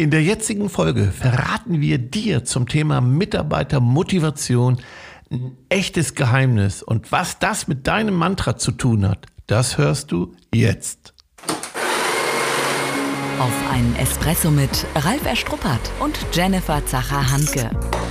In der jetzigen Folge verraten wir dir zum Thema Mitarbeitermotivation ein echtes Geheimnis. Und was das mit deinem Mantra zu tun hat, das hörst du jetzt. Auf einen Espresso mit Ralf Erstruppert und Jennifer Zacher-Hanke.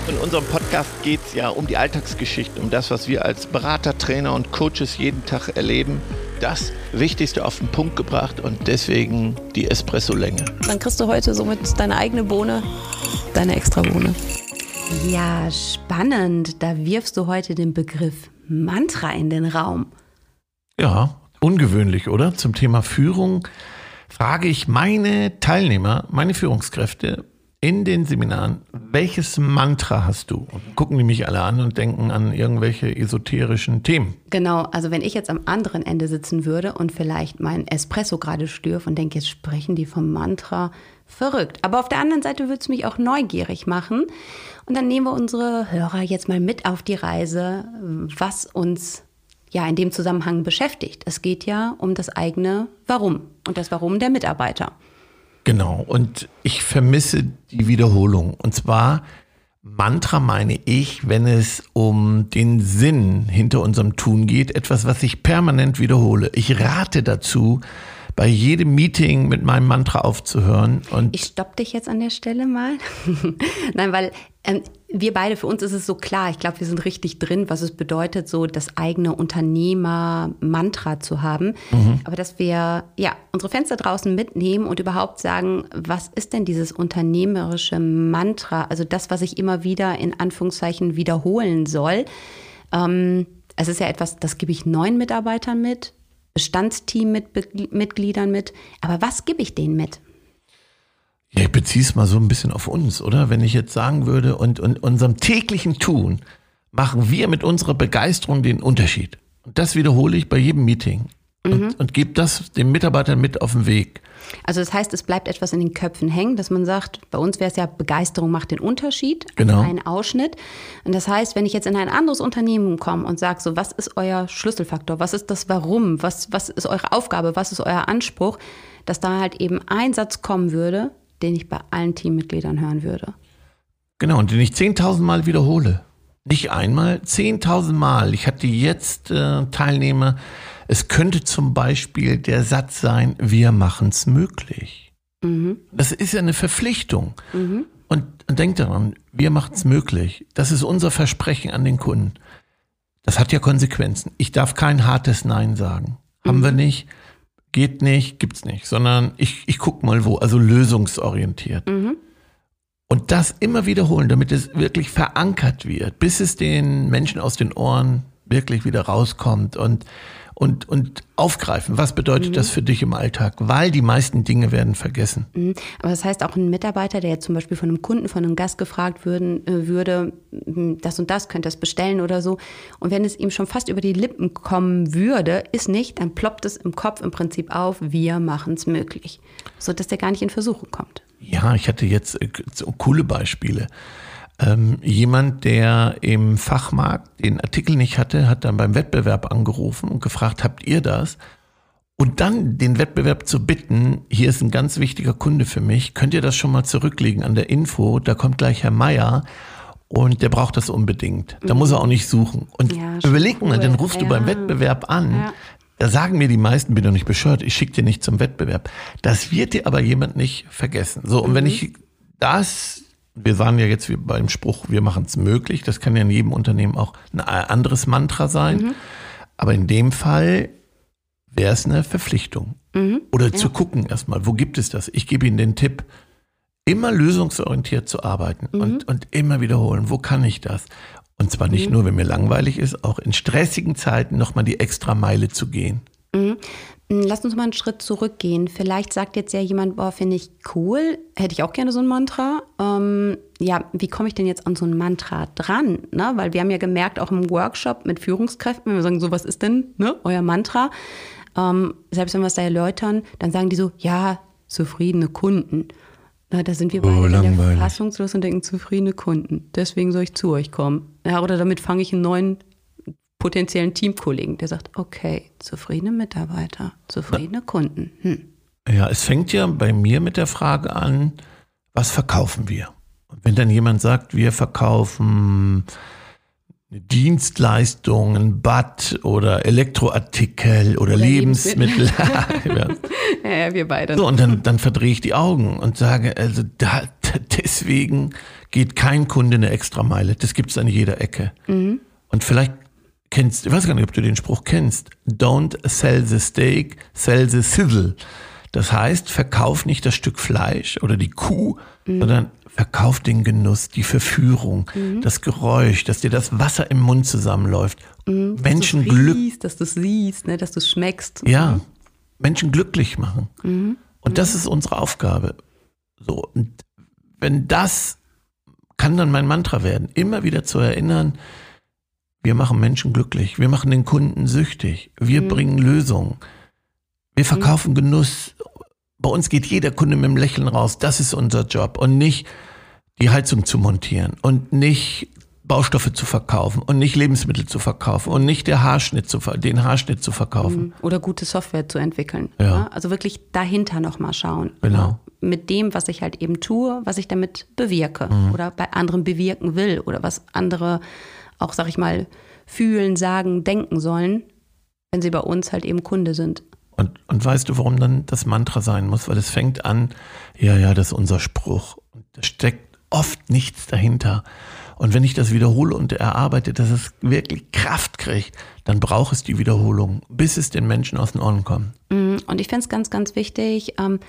In unserem Podcast geht es ja um die Alltagsgeschichte, um das, was wir als Berater, Trainer und Coaches jeden Tag erleben das Wichtigste auf den Punkt gebracht und deswegen die Espresso-Länge. Dann kriegst du heute somit deine eigene Bohne, deine extra Bohne. Ja, spannend. Da wirfst du heute den Begriff Mantra in den Raum. Ja, ungewöhnlich, oder? Zum Thema Führung frage ich meine Teilnehmer, meine Führungskräfte, in den Seminaren, welches Mantra hast du? Und gucken die mich alle an und denken an irgendwelche esoterischen Themen. Genau, also wenn ich jetzt am anderen Ende sitzen würde und vielleicht mein Espresso gerade stürfe und denke, jetzt sprechen die vom Mantra, verrückt. Aber auf der anderen Seite würde es mich auch neugierig machen. Und dann nehmen wir unsere Hörer jetzt mal mit auf die Reise, was uns ja in dem Zusammenhang beschäftigt. Es geht ja um das eigene Warum und das Warum der Mitarbeiter. Genau, und ich vermisse die Wiederholung. Und zwar Mantra meine ich, wenn es um den Sinn hinter unserem Tun geht, etwas, was ich permanent wiederhole. Ich rate dazu, bei jedem Meeting mit meinem Mantra aufzuhören. Und ich stopp dich jetzt an der Stelle mal. Nein, weil ähm, wir beide, für uns ist es so klar, ich glaube, wir sind richtig drin, was es bedeutet, so das eigene Unternehmer-Mantra zu haben. Mhm. Aber dass wir ja unsere Fenster draußen mitnehmen und überhaupt sagen, was ist denn dieses unternehmerische Mantra? Also das, was ich immer wieder in Anführungszeichen wiederholen soll. Ähm, es ist ja etwas, das gebe ich neuen Mitarbeitern mit, Bestandsteam-Mitgliedern mit. Aber was gebe ich denen mit? Ja, ich beziehe es mal so ein bisschen auf uns, oder? Wenn ich jetzt sagen würde, und, und unserem täglichen Tun machen wir mit unserer Begeisterung den Unterschied. Und das wiederhole ich bei jedem Meeting und, mhm. und gebe das den Mitarbeitern mit auf den Weg. Also das heißt, es bleibt etwas in den Köpfen hängen, dass man sagt, bei uns wäre es ja Begeisterung macht den Unterschied, genau. ein Ausschnitt. Und das heißt, wenn ich jetzt in ein anderes Unternehmen komme und sage, so was ist euer Schlüsselfaktor, was ist das Warum, was, was ist eure Aufgabe, was ist euer Anspruch, dass da halt eben ein Satz kommen würde, den ich bei allen Teammitgliedern hören würde. Genau, und den ich 10.000 Mal wiederhole. Nicht einmal, 10.000 Mal. Ich hatte jetzt äh, Teilnehmer, es könnte zum Beispiel der Satz sein, wir machen es möglich. Mhm. Das ist ja eine Verpflichtung. Mhm. Und, und denkt daran, wir machen es möglich. Das ist unser Versprechen an den Kunden. Das hat ja Konsequenzen. Ich darf kein hartes Nein sagen. Mhm. Haben wir nicht, geht nicht, gibt's nicht, sondern ich, ich guck mal wo, also lösungsorientiert. Mhm. Und das immer wiederholen, damit es wirklich verankert wird, bis es den Menschen aus den Ohren wirklich wieder rauskommt und und, und aufgreifen. Was bedeutet mhm. das für dich im Alltag? Weil die meisten Dinge werden vergessen. Mhm. Aber das heißt auch ein Mitarbeiter, der jetzt zum Beispiel von einem Kunden, von einem Gast gefragt würden, äh, würde, hm, das und das, könnte das bestellen oder so. Und wenn es ihm schon fast über die Lippen kommen würde, ist nicht, dann ploppt es im Kopf im Prinzip auf, wir machen es möglich. Sodass der gar nicht in Versuchung kommt. Ja, ich hatte jetzt äh, so coole Beispiele. Ähm, jemand, der im Fachmarkt den Artikel nicht hatte, hat dann beim Wettbewerb angerufen und gefragt, habt ihr das? Und dann den Wettbewerb zu bitten, hier ist ein ganz wichtiger Kunde für mich, könnt ihr das schon mal zurücklegen an der Info, da kommt gleich Herr Meier und der braucht das unbedingt. Da mhm. muss er auch nicht suchen. Und ja, überleg mal, cool. dann rufst ja. du beim Wettbewerb an, ja. da sagen mir die meisten, bin doch nicht bescheuert, ich schicke dir nicht zum Wettbewerb. Das wird dir aber jemand nicht vergessen. So, und mhm. wenn ich das wir waren ja jetzt beim Spruch, wir machen es möglich. Das kann ja in jedem Unternehmen auch ein anderes Mantra sein. Mhm. Aber in dem Fall wäre es eine Verpflichtung. Mhm. Oder ja. zu gucken erstmal, wo gibt es das? Ich gebe Ihnen den Tipp, immer lösungsorientiert zu arbeiten mhm. und, und immer wiederholen, wo kann ich das? Und zwar nicht mhm. nur, wenn mir langweilig ist, auch in stressigen Zeiten nochmal die extra Meile zu gehen. Hm, lass uns mal einen Schritt zurückgehen. Vielleicht sagt jetzt ja jemand, boah, finde ich cool, hätte ich auch gerne so ein Mantra. Ähm, ja, wie komme ich denn jetzt an so ein Mantra dran? Ne? Weil wir haben ja gemerkt, auch im Workshop mit Führungskräften, wenn wir sagen, so was ist denn ne, euer Mantra? Ähm, selbst wenn wir es da erläutern, dann sagen die so, ja, zufriedene Kunden. Na, da sind wir oh, beide oh, fassungslos und denken, zufriedene Kunden. Deswegen soll ich zu euch kommen. Ja, oder damit fange ich einen neuen potenziellen Teamkollegen, der sagt, okay, zufriedene Mitarbeiter, zufriedene Kunden. Hm. Ja, es fängt ja bei mir mit der Frage an, was verkaufen wir? Und wenn dann jemand sagt, wir verkaufen eine Dienstleistung, ein Bad oder Elektroartikel oder, oder Lebensmittel. Lebensmittel. ja. ja, wir beide. So, und dann, dann verdrehe ich die Augen und sage, also da, deswegen geht kein Kunde eine Extrameile. Das gibt es an jeder Ecke. Mhm. Und vielleicht kennst, ich weiß gar nicht, ob du den Spruch kennst. Don't sell the steak, sell the sizzle. Das heißt, verkauf nicht das Stück Fleisch oder die Kuh, mhm. sondern verkauf den Genuss, die Verführung, mhm. das Geräusch, dass dir das Wasser im Mund zusammenläuft. Mhm, Menschen Glück. Dass du siehst, ne, dass du schmeckst. Ja, mhm. Menschen glücklich machen. Mhm. Und das ist unsere Aufgabe. So, und wenn das kann dann mein Mantra werden, immer wieder zu erinnern, wir machen Menschen glücklich, wir machen den Kunden süchtig, wir mhm. bringen Lösungen, wir verkaufen Genuss. Bei uns geht jeder Kunde mit dem Lächeln raus, das ist unser Job und nicht die Heizung zu montieren und nicht Baustoffe zu verkaufen und nicht Lebensmittel zu verkaufen und nicht der Haarschnitt zu, den Haarschnitt zu verkaufen. Mhm. Oder gute Software zu entwickeln. Ja. ja? Also wirklich dahinter nochmal schauen. Genau. Mit dem, was ich halt eben tue, was ich damit bewirke mhm. oder bei anderen bewirken will oder was andere auch, sag ich mal, fühlen, sagen, denken sollen, wenn sie bei uns halt eben Kunde sind. Und, und weißt du, warum dann das Mantra sein muss? Weil es fängt an, ja, ja, das ist unser Spruch. Und da steckt oft nichts dahinter. Und wenn ich das wiederhole und erarbeite, dass es wirklich Kraft kriegt, dann braucht es die Wiederholung, bis es den Menschen aus den Ohren kommt. Mhm. Und ich finde es ganz, ganz wichtig, ähm,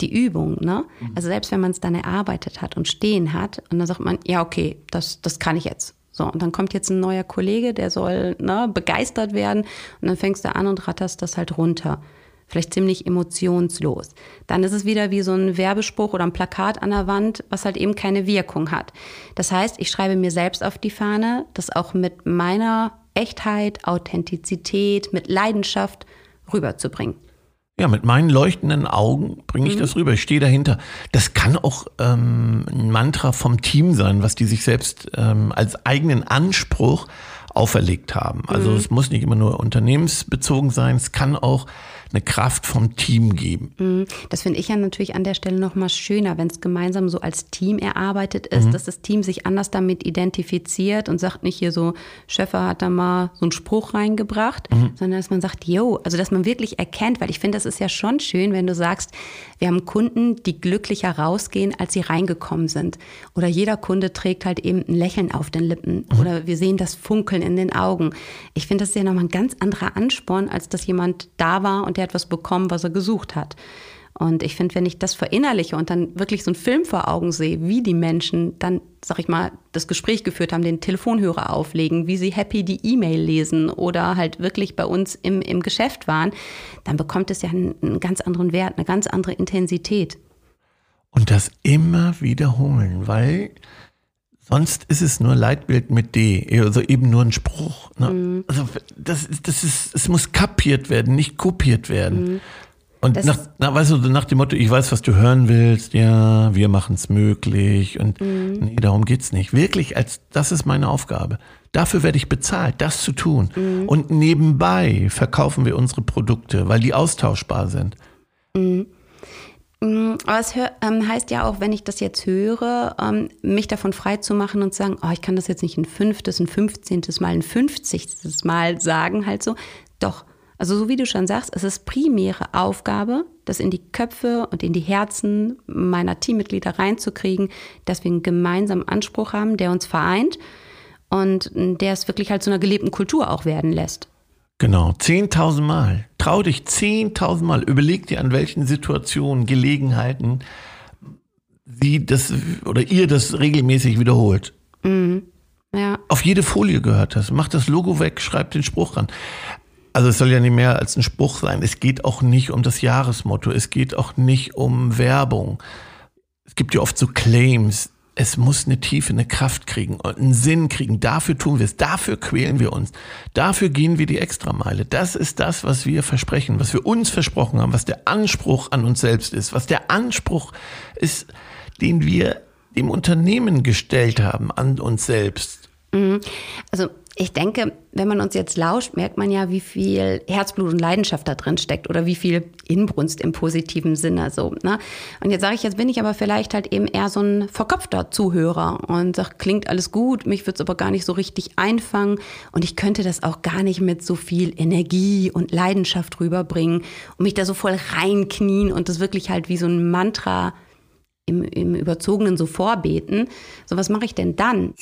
die Übung. Ne? Mhm. Also selbst wenn man es dann erarbeitet hat und stehen hat, und dann sagt man, ja, okay, das, das kann ich jetzt. So, und dann kommt jetzt ein neuer Kollege, der soll ne, begeistert werden. Und dann fängst du an und ratterst das halt runter vielleicht ziemlich emotionslos. Dann ist es wieder wie so ein Werbespruch oder ein Plakat an der Wand, was halt eben keine Wirkung hat. Das heißt, ich schreibe mir selbst auf die Fahne, das auch mit meiner Echtheit, Authentizität, mit Leidenschaft rüberzubringen. Ja, mit meinen leuchtenden Augen bringe ich mhm. das rüber. Ich stehe dahinter. Das kann auch ähm, ein Mantra vom Team sein, was die sich selbst ähm, als eigenen Anspruch auferlegt haben. Also mhm. es muss nicht immer nur unternehmensbezogen sein, es kann auch eine Kraft vom Team geben. Mhm. Das finde ich ja natürlich an der Stelle noch mal schöner, wenn es gemeinsam so als Team erarbeitet ist, mhm. dass das Team sich anders damit identifiziert und sagt nicht hier so, Schöffer hat da mal so einen Spruch reingebracht, mhm. sondern dass man sagt, yo, also dass man wirklich erkennt, weil ich finde, das ist ja schon schön, wenn du sagst, wir haben Kunden, die glücklicher rausgehen, als sie reingekommen sind. Oder jeder Kunde trägt halt eben ein Lächeln auf den Lippen. Mhm. Oder wir sehen das Funkeln in den Augen. Ich finde, das ist ja nochmal ein ganz anderer Ansporn, als dass jemand da war und der hat bekommen, was er gesucht hat. Und ich finde, wenn ich das verinnerliche und dann wirklich so einen Film vor Augen sehe, wie die Menschen dann, sag ich mal, das Gespräch geführt haben, den Telefonhörer auflegen, wie sie happy die E-Mail lesen oder halt wirklich bei uns im, im Geschäft waren, dann bekommt es ja einen, einen ganz anderen Wert, eine ganz andere Intensität. Und das immer wiederholen, weil Sonst ist es nur Leitbild mit D, also eben nur ein Spruch. Ne? Mhm. Also das, das ist, es muss kapiert werden, nicht kopiert werden. Mhm. Und nach, na, weißt du, nach dem Motto, ich weiß, was du hören willst, ja, wir machen es möglich und mhm. nee, darum geht's nicht. Wirklich, als das ist meine Aufgabe. Dafür werde ich bezahlt, das zu tun. Mhm. Und nebenbei verkaufen wir unsere Produkte, weil die austauschbar sind. Mhm. Mm, aber es ähm, heißt ja auch, wenn ich das jetzt höre, ähm, mich davon frei zu machen und zu sagen, oh, ich kann das jetzt nicht ein fünftes, ein fünfzehntes Mal, ein fünfzigstes Mal sagen, halt so. Doch, also so wie du schon sagst, es ist primäre Aufgabe, das in die Köpfe und in die Herzen meiner Teammitglieder reinzukriegen, dass wir einen gemeinsamen Anspruch haben, der uns vereint und der es wirklich halt zu einer gelebten Kultur auch werden lässt. Genau, 10.000 Mal. Trau dich 10.000 Mal. Überleg dir, an welchen Situationen, Gelegenheiten sie das oder ihr das regelmäßig wiederholt. Mhm. Ja. Auf jede Folie gehört das. Mach das Logo weg, schreib den Spruch ran. Also es soll ja nicht mehr als ein Spruch sein. Es geht auch nicht um das Jahresmotto. Es geht auch nicht um Werbung. Es gibt ja oft so Claims es muss eine Tiefe, eine Kraft kriegen und einen Sinn kriegen. Dafür tun wir es, dafür quälen wir uns, dafür gehen wir die Extrameile. Das ist das, was wir versprechen, was wir uns versprochen haben, was der Anspruch an uns selbst ist, was der Anspruch ist, den wir dem Unternehmen gestellt haben an uns selbst. Mhm. Also ich denke, wenn man uns jetzt lauscht, merkt man ja, wie viel Herzblut und Leidenschaft da drin steckt oder wie viel Inbrunst im positiven Sinne so. Ne? Und jetzt sage ich, jetzt bin ich aber vielleicht halt eben eher so ein verkopfter Zuhörer und sage, klingt alles gut, mich wird es aber gar nicht so richtig einfangen und ich könnte das auch gar nicht mit so viel Energie und Leidenschaft rüberbringen und mich da so voll reinknien und das wirklich halt wie so ein Mantra im, im Überzogenen so vorbeten. So, was mache ich denn dann?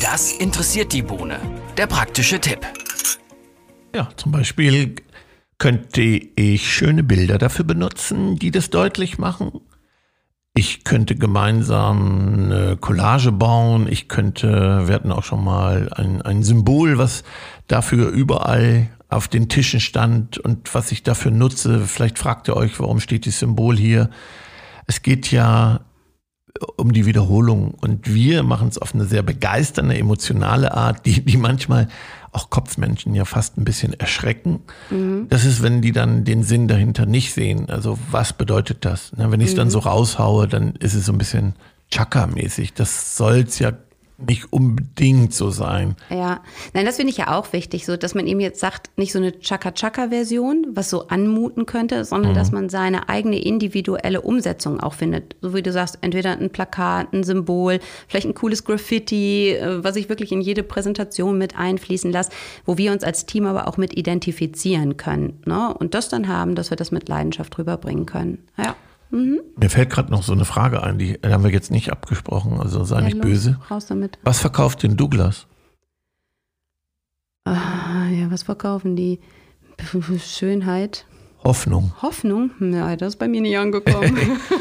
Das interessiert die Bohne. Der praktische Tipp. Ja, zum Beispiel könnte ich schöne Bilder dafür benutzen, die das deutlich machen. Ich könnte gemeinsam eine Collage bauen. Ich könnte, wir hatten auch schon mal ein, ein Symbol, was dafür überall auf den Tischen stand und was ich dafür nutze. Vielleicht fragt ihr euch, warum steht dieses Symbol hier? Es geht ja um die Wiederholung. Und wir machen es auf eine sehr begeisternde, emotionale Art, die, die manchmal auch Kopfmenschen ja fast ein bisschen erschrecken. Mhm. Das ist, wenn die dann den Sinn dahinter nicht sehen. Also was bedeutet das? Wenn ich es mhm. dann so raushaue, dann ist es so ein bisschen Chaka-mäßig. Das soll es ja nicht unbedingt so sein. Ja, nein, das finde ich ja auch wichtig, so dass man eben jetzt sagt, nicht so eine Chaka-Chaka-Version, was so anmuten könnte, sondern mhm. dass man seine eigene individuelle Umsetzung auch findet. So wie du sagst, entweder ein Plakat, ein Symbol, vielleicht ein cooles Graffiti, äh, was ich wirklich in jede Präsentation mit einfließen lasse, wo wir uns als Team aber auch mit identifizieren können. Ne? Und das dann haben, dass wir das mit Leidenschaft rüberbringen können. Ja. Mhm. Mir fällt gerade noch so eine Frage ein, die haben wir jetzt nicht abgesprochen, also sei ja, nicht los, böse. Raus damit. Was verkauft denn Douglas? Ah, ja, was verkaufen die? Schönheit. Hoffnung. Hoffnung? Ja, das ist bei mir nicht angekommen.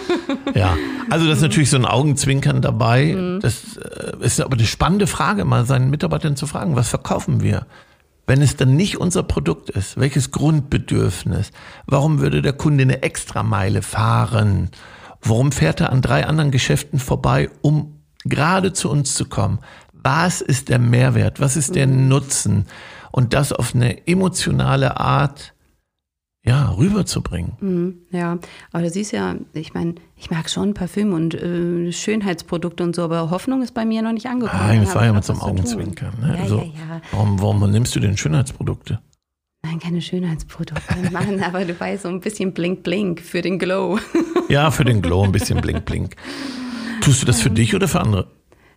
ja, also das ist natürlich so ein Augenzwinkern dabei. Mhm. Das äh, ist aber eine spannende Frage, mal seinen Mitarbeitern zu fragen, was verkaufen wir? Wenn es dann nicht unser Produkt ist, welches Grundbedürfnis? Warum würde der Kunde eine Extrameile fahren? Warum fährt er an drei anderen Geschäften vorbei, um gerade zu uns zu kommen? Was ist der Mehrwert? Was ist der. Nutzen? Und das auf eine emotionale Art ja, rüberzubringen. Mhm, ja, aber du siehst ja, ich meine, ich mag schon Parfüm und äh, Schönheitsprodukte und so, aber Hoffnung ist bei mir noch nicht angekommen. Nein, das war ja mit so einem Augenzwinkern. Ne? Ja, also, ja, ja. Warum, warum nimmst du denn Schönheitsprodukte? Nein, keine Schönheitsprodukte, Mann, aber du weißt, so ein bisschen Blink Blink für den Glow. ja, für den Glow ein bisschen Blink Blink. Tust du das für dich oder für andere?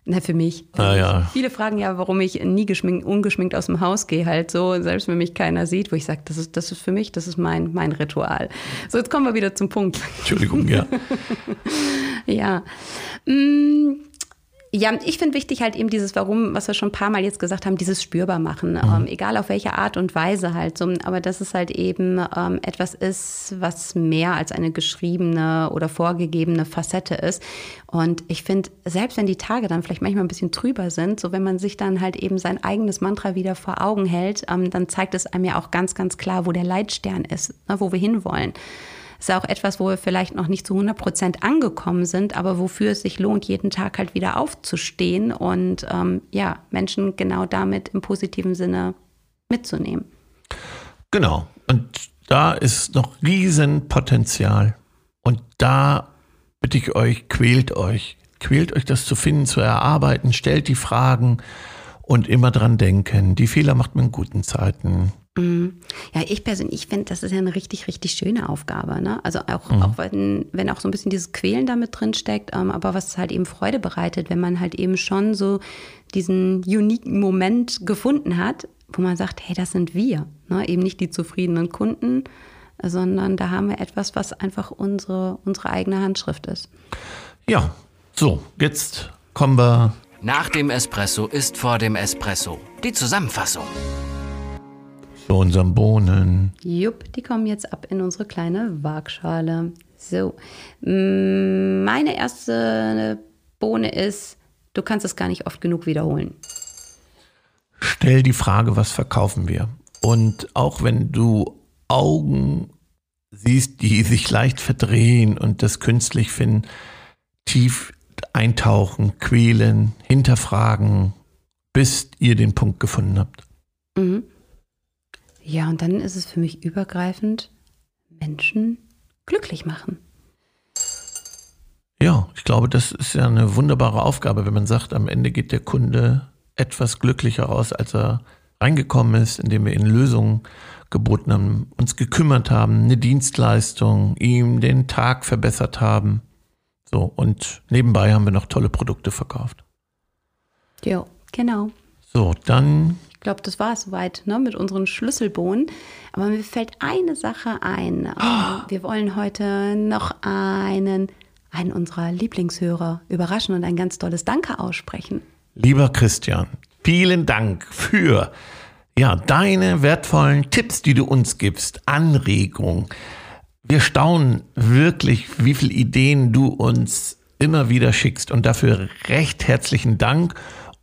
Na, für mich. ah, ja. Viele fragen ja, warum ich nie geschminkt, ungeschminkt aus dem Haus gehe, halt so, selbst wenn mich keiner sieht, wo ich sage, das ist, das ist für mich, das ist mein, mein Ritual. So, jetzt kommen wir wieder zum Punkt. Entschuldigung, ja. ja. Mmh. Ja, ich finde wichtig halt eben dieses Warum, was wir schon ein paar Mal jetzt gesagt haben, dieses spürbar machen, mhm. ähm, egal auf welche Art und Weise halt so, aber dass es halt eben ähm, etwas ist, was mehr als eine geschriebene oder vorgegebene Facette ist. Und ich finde, selbst wenn die Tage dann vielleicht manchmal ein bisschen trüber sind, so wenn man sich dann halt eben sein eigenes Mantra wieder vor Augen hält, ähm, dann zeigt es einem ja auch ganz, ganz klar, wo der Leitstern ist, ne, wo wir hinwollen ist auch etwas, wo wir vielleicht noch nicht zu 100 Prozent angekommen sind, aber wofür es sich lohnt, jeden Tag halt wieder aufzustehen und ähm, ja, Menschen genau damit im positiven Sinne mitzunehmen. Genau. Und da ist noch Riesenpotenzial. Und da bitte ich euch, quält euch. Quält euch das zu finden, zu erarbeiten, stellt die Fragen und immer dran denken. Die Fehler macht man in guten Zeiten. Mhm. Ja, ich persönlich, ich finde, das ist ja eine richtig, richtig schöne Aufgabe. Ne? Also auch, mhm. auch wenn, wenn auch so ein bisschen dieses Quälen damit drin steckt, ähm, aber was halt eben Freude bereitet, wenn man halt eben schon so diesen uniken Moment gefunden hat, wo man sagt, hey, das sind wir. Ne? Eben nicht die zufriedenen Kunden, sondern da haben wir etwas, was einfach unsere, unsere eigene Handschrift ist. Ja, so, jetzt kommen wir. Nach dem Espresso ist vor dem Espresso. Die Zusammenfassung zu unseren Bohnen. Jupp, die kommen jetzt ab in unsere kleine Waagschale. So, meine erste Bohne ist, du kannst es gar nicht oft genug wiederholen. Stell die Frage, was verkaufen wir? Und auch wenn du Augen siehst, die sich leicht verdrehen und das künstlich finden, tief eintauchen, quälen, hinterfragen, bis ihr den Punkt gefunden habt. Mhm. Ja, und dann ist es für mich übergreifend, Menschen glücklich machen. Ja, ich glaube, das ist ja eine wunderbare Aufgabe, wenn man sagt, am Ende geht der Kunde etwas glücklicher raus, als er reingekommen ist, indem wir ihnen Lösungen geboten haben, uns gekümmert haben, eine Dienstleistung, ihm den Tag verbessert haben. So, und nebenbei haben wir noch tolle Produkte verkauft. Ja, genau. So, dann. Ich glaube, das war es soweit ne, mit unseren Schlüsselbohnen. Aber mir fällt eine Sache ein. Oh. Wir wollen heute noch einen, einen unserer Lieblingshörer überraschen und ein ganz tolles Danke aussprechen. Lieber Christian, vielen Dank für ja, deine wertvollen Tipps, die du uns gibst, Anregungen. Wir staunen wirklich, wie viele Ideen du uns immer wieder schickst und dafür recht herzlichen Dank.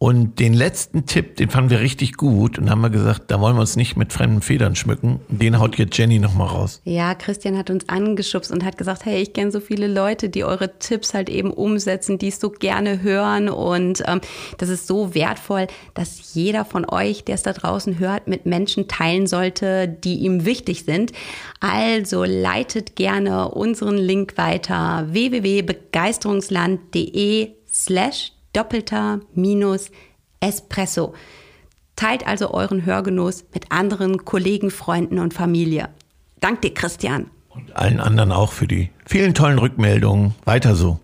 Und den letzten Tipp, den fanden wir richtig gut und haben wir gesagt, da wollen wir uns nicht mit fremden Federn schmücken. Den haut jetzt Jenny nochmal raus. Ja, Christian hat uns angeschubst und hat gesagt, hey, ich kenne so viele Leute, die eure Tipps halt eben umsetzen, die es so gerne hören. Und ähm, das ist so wertvoll, dass jeder von euch, der es da draußen hört, mit Menschen teilen sollte, die ihm wichtig sind. Also leitet gerne unseren Link weiter www.begeisterungsland.de slash doppelter minus Espresso. Teilt also euren Hörgenuss mit anderen Kollegen, Freunden und Familie. Dank dir, Christian. Und allen anderen auch für die vielen tollen Rückmeldungen. Weiter so.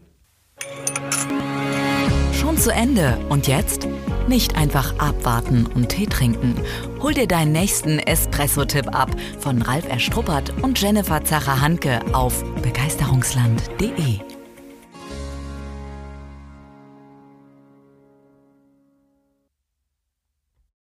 Schon zu Ende. Und jetzt? Nicht einfach abwarten und Tee trinken. Hol dir deinen nächsten Espresso-Tipp ab von Ralf Erstruppert und Jennifer Zacher-Hanke auf begeisterungsland.de.